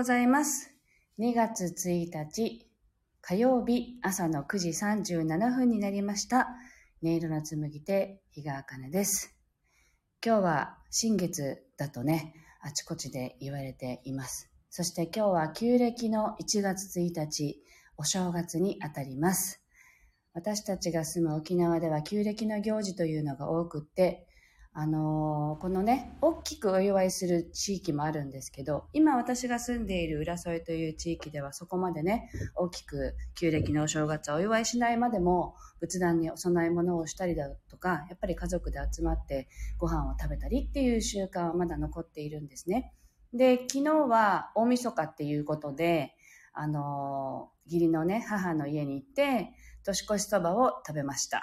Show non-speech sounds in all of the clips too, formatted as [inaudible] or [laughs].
ございます。2月1日火曜日朝の9時37分になりました。音色の紡手、日川茜です。今日は新月だとね、あちこちで言われています。そして今日は旧暦の1月1日、お正月にあたります。私たちが住む沖縄では旧暦の行事というのが多くって、あのーこのね、大きくお祝いする地域もあるんですけど、今私が住んでいる浦添という地域ではそこまでね、大きく旧暦のお正月をお祝いしないまでも、仏壇にお供え物をしたりだとか、やっぱり家族で集まってご飯を食べたりっていう習慣はまだ残っているんですね。で、昨日は大晦日っていうことで、あのー義理のね、母の家に行って、年越しそばを食べました。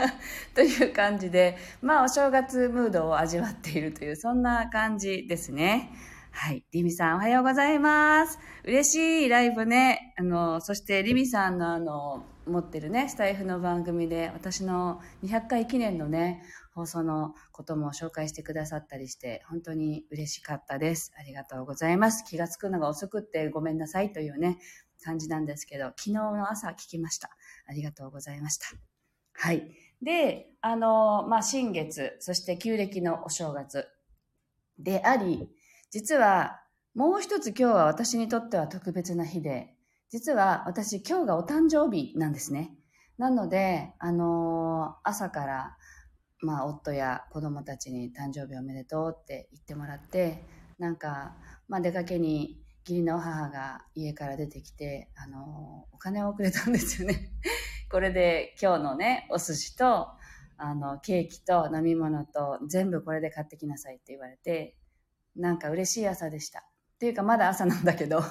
[laughs] という感じで、まあ、お正月ムードを味わっているという、そんな感じですね。はい。リミさん、おはようございます。嬉しいライブね。あの、そしてリミさんのあの、持ってるね、スタイフの番組で、私の200回記念のね、放送のことも紹介してくださったりして、本当に嬉しかったです。ありがとうございます。気がつくのが遅くってごめんなさいというね、感じなんですけど、昨日の朝聞きました。ありがとうございました。はい。で、あの、まあ、新月、そして旧暦のお正月であり、実はもう一つ今日は私にとっては特別な日で、実は私今日がお誕生日なんですね。なので、あの朝から、まあ、夫や子供たちに誕生日おめでとうって言ってもらって、なんか、まあ、出かけに義理の母が家から出てきて、あのお金をくれたんですよね。[laughs] これで今日のね、お寿司と、あの、ケーキと飲み物と全部これで買ってきなさいって言われて、なんか嬉しい朝でした。っていうかまだ朝なんだけど。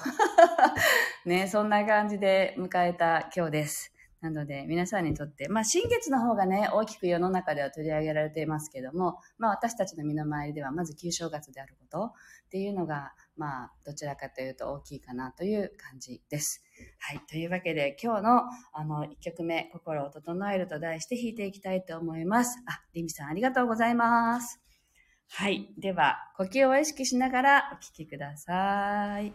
[laughs] ね、そんな感じで迎えた今日です。なので皆さんにとって、まあ新月の方がね、大きく世の中では取り上げられていますけども、まあ私たちの身の回りではまず旧正月であることっていうのが、まあどちらかというと大きいかなという感じです。はい。というわけで今日のあの1曲目、心を整えると題して弾いていきたいと思います。あ、リミさんありがとうございます。はい。では、呼吸を意識しながらお聴きくださ。「い、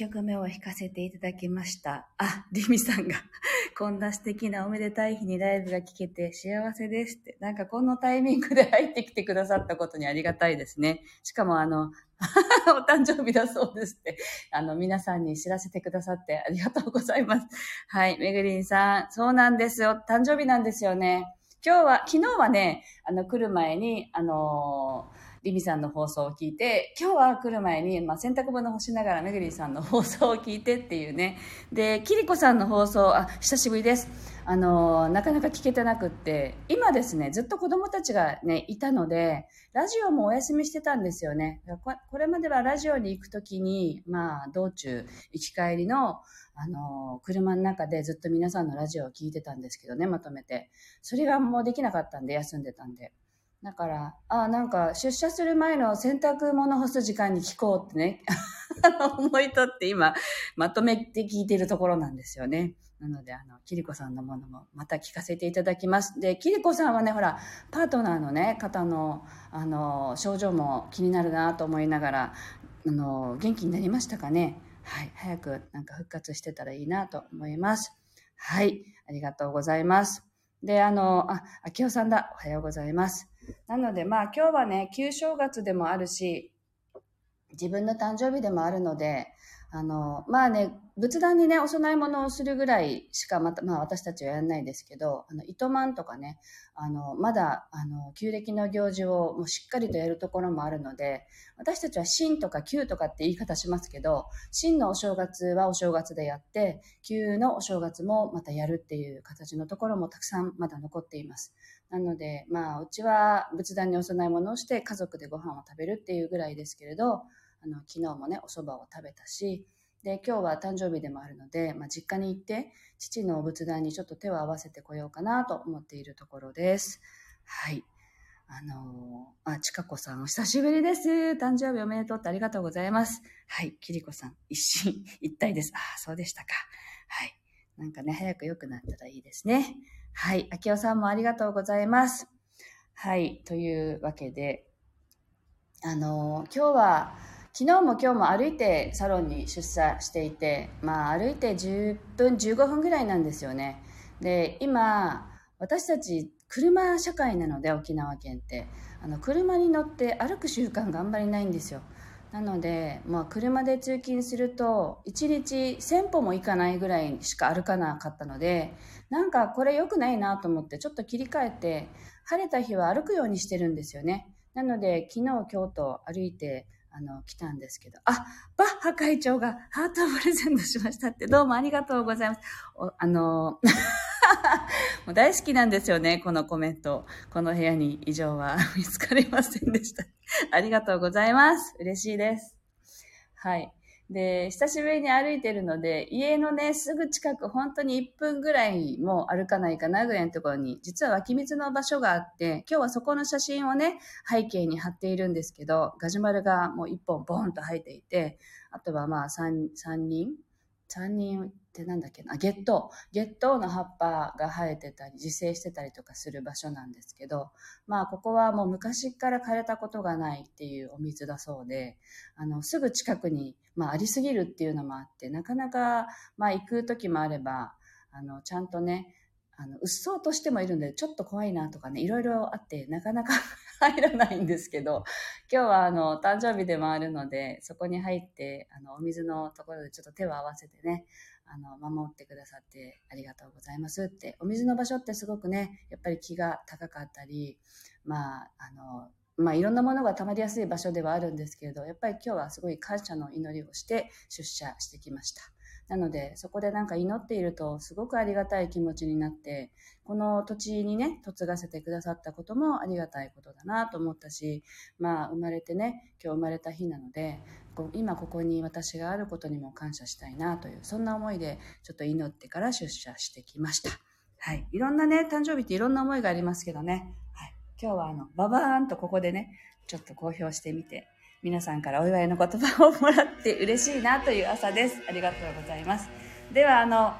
曲目を弾かせていただきました。あ、リミさんが [laughs] こんな素敵なおめでたい日にライブが聴けて幸せですって。なんかこのタイミングで入ってきてくださったことにありがたいですね。しかもあの、[laughs] お誕生日だそうですって。あの、皆さんに知らせてくださってありがとうございます。はい、めぐりんさん、そうなんですよ。誕生日なんですよね。今日は、昨日はね、あの、来る前に、あのーリミさんの放送を聞いて、今日は来る前に、まあ、洗濯物干しながらめぐりさんの放送を聞いてっていうね。で、キリコさんの放送、あ、久しぶりです。あの、なかなか聞けてなくって、今ですね、ずっと子供たちがね、いたので、ラジオもお休みしてたんですよね。これまではラジオに行くときに、まあ、道中、行き帰りの、あの、車の中でずっと皆さんのラジオを聞いてたんですけどね、まとめて。それがもうできなかったんで、休んでたんで。だから、あなんか出社する前の洗濯物干す時間に聞こうってね、[laughs] 思いとって今、まとめて聞いてるところなんですよね。なので、あの、キリコさんのものもまた聞かせていただきます。で、キリコさんはね、ほら、パートナーのね、方の、あの、症状も気になるなと思いながら、あの、元気になりましたかね。はい。早くなんか復活してたらいいなと思います。はい。ありがとうございます。で、あの、あ、秋代さんだ。おはようございます。なので、まあ今日はね、旧正月でもあるし、自分の誕生日でもあるので、あの、まあね、仏壇にね、お供え物をするぐらいしかまた、まあ私たちはやらないですけど、あの、糸満とかね、あの、まだ、あの、旧暦の行事をもうしっかりとやるところもあるので、私たちは新とか旧とかって言い方しますけど、新のお正月はお正月でやって、旧のお正月もまたやるっていう形のところもたくさんまだ残っています。なので、まあ、うちは仏壇にお供え物をして家族でご飯を食べるっていうぐらいですけれど、あの、昨日もね、お蕎麦を食べたし、で、今日は誕生日でもあるので、まあ、実家に行って、父のお仏壇にちょっと手を合わせてこようかなと思っているところです。はい。あのー、あ、ちかこさん、お久しぶりです。誕生日おめでとうってありがとうございます。はい。きりこさん、一心一体です。ああ、そうでしたか。はい。なんかね、早く良くなったらいいですね。はい。あきおさんもありがとうございます。はい。というわけで、あのー、今日は、昨日も今日も歩いてサロンに出社していて、まあ歩いて10分、15分ぐらいなんですよね。で、今、私たち車社会なので沖縄県って、あの車に乗って歩く習慣があんまりないんですよ。なので、まあ、車で通勤すると1日1000歩も行かないぐらいしか歩かなかったのでなんかこれ良くないなと思ってちょっと切り替えて晴れた日は歩くようにしてるんですよねなので昨日今日と歩いてあの、来たんですけど、あ、バッハ会長がハートをプレゼントしましたって、どうもありがとうございます。おあの、[laughs] もう大好きなんですよね、このコメント。この部屋に異常は [laughs] 見つかりませんでした。ありがとうございます。嬉しいです。はい。で、久しぶりに歩いてるので、家のね、すぐ近く、本当に1分ぐらいも歩かないかなぐらいのところに、実は湧き水の場所があって、今日はそこの写真をね、背景に貼っているんですけど、ガジュマルがもう1本ボーンと生えていて、あとはまあ3、3人 ?3 人ってなんだっけな、ゲットゲットの葉っぱが生えてたり、自生してたりとかする場所なんですけど、まあ、ここはもう昔から枯れたことがないっていうお水だそうで、あの、すぐ近くに、まあ、ありすぎるっていうのもあって、なかなか、まあ、行く時もあれば、あの、ちゃんとね、あの、うっそうとしてもいるんで、ちょっと怖いなとかね、いろいろあって、なかなか [laughs] 入らないんですけど、今日はあの、誕生日でもあるので、そこに入って、あの、お水のところでちょっと手を合わせてね、あの、守ってくださってありがとうございますって、お水の場所ってすごくね、やっぱり気が高かったり、まあ、あの、まあ、いろんなものが溜まりやすい場所ではあるんですけれど、やっぱり今日はすごい感謝の祈りをして出社してきました。なので、そこでなんか祈っていると、すごくありがたい気持ちになって、この土地にね、嫁がせてくださったこともありがたいことだなと思ったし、まあ、生まれてね、今日生まれた日なので、今ここに私があることにも感謝したいなという、そんな思いで、ちょっと祈ってから出社してきました。はい。いろんなね、誕生日っていろんな思いがありますけどね。はい。今日はあの、ババーンとここでね、ちょっと公表してみて、皆さんからお祝いの言葉をもらって嬉しいなという朝です。ありがとうございます。では、あの、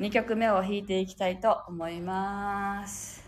2曲目を弾いていきたいと思います。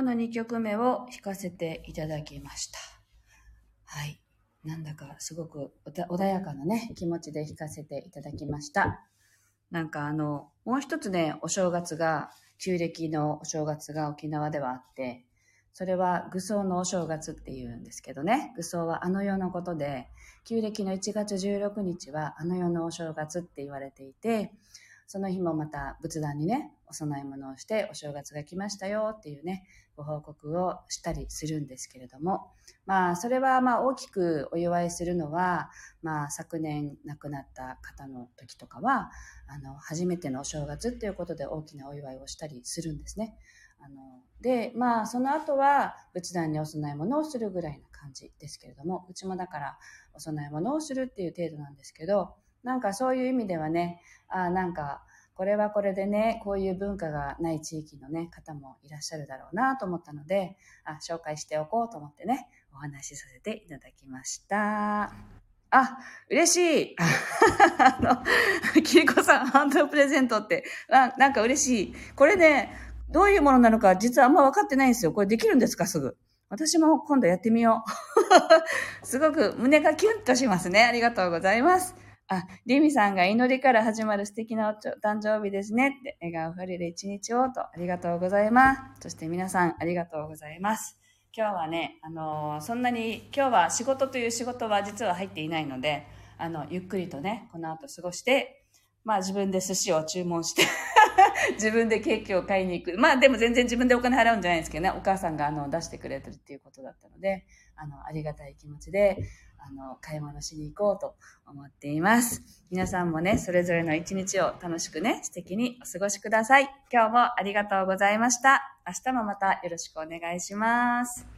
今日の2曲目を弾かせていただきました。はい。なんだかすごく穏やかなね、気持ちで弾かせていただきました。なんかあの、もう一つね、お正月が、旧暦のお正月が沖縄ではあって、それは愚僧のお正月っていうんですけどね、愚僧はあの世のことで、旧暦の1月16日はあの世のお正月って言われていて、その日もまた仏壇にね、お供え物をしてお正月が来ましたよっていうね、ご報告をしたりするんですけれども、まあ、それはまあ大きくお祝いするのは、まあ、昨年亡くなった方の時とかは、あの、初めてのお正月っていうことで大きなお祝いをしたりするんですね。あの、で、まあ、その後は仏壇にお供え物をするぐらいな感じですけれども、うちもだからお供え物をするっていう程度なんですけど、なんかそういう意味ではね、あなんか、これはこれでね、こういう文化がない地域のね、方もいらっしゃるだろうなと思ったので、あ紹介しておこうと思ってね、お話しさせていただきました。あ、嬉しい。あの、キリコさん、ハンドプレゼントって、あなんか嬉しい。これね、どういうものなのか実はあんま分かってないんですよ。これできるんですか？すぐ。私も今度やってみよう。すごく胸がキュンとしますね。ありがとうございます。あ、リミさんが祈りから始まる素敵なお誕生日ですねって、笑顔あふれる一日をと、ありがとうございます。そして皆さん、ありがとうございます。今日はね、あのー、そんなに、今日は仕事という仕事は実は入っていないので、あの、ゆっくりとね、この後過ごして、まあ自分で寿司を注文して [laughs] 自分でケーキを買いに行く。まあでも全然自分でお金払うんじゃないですけどね、お母さんがあの出してくれてるっていうことだったので、あの、ありがたい気持ちで、あの、買い物しに行こうと思っています。皆さんもね、それぞれの一日を楽しくね、素敵にお過ごしください。今日もありがとうございました。明日もまたよろしくお願いします。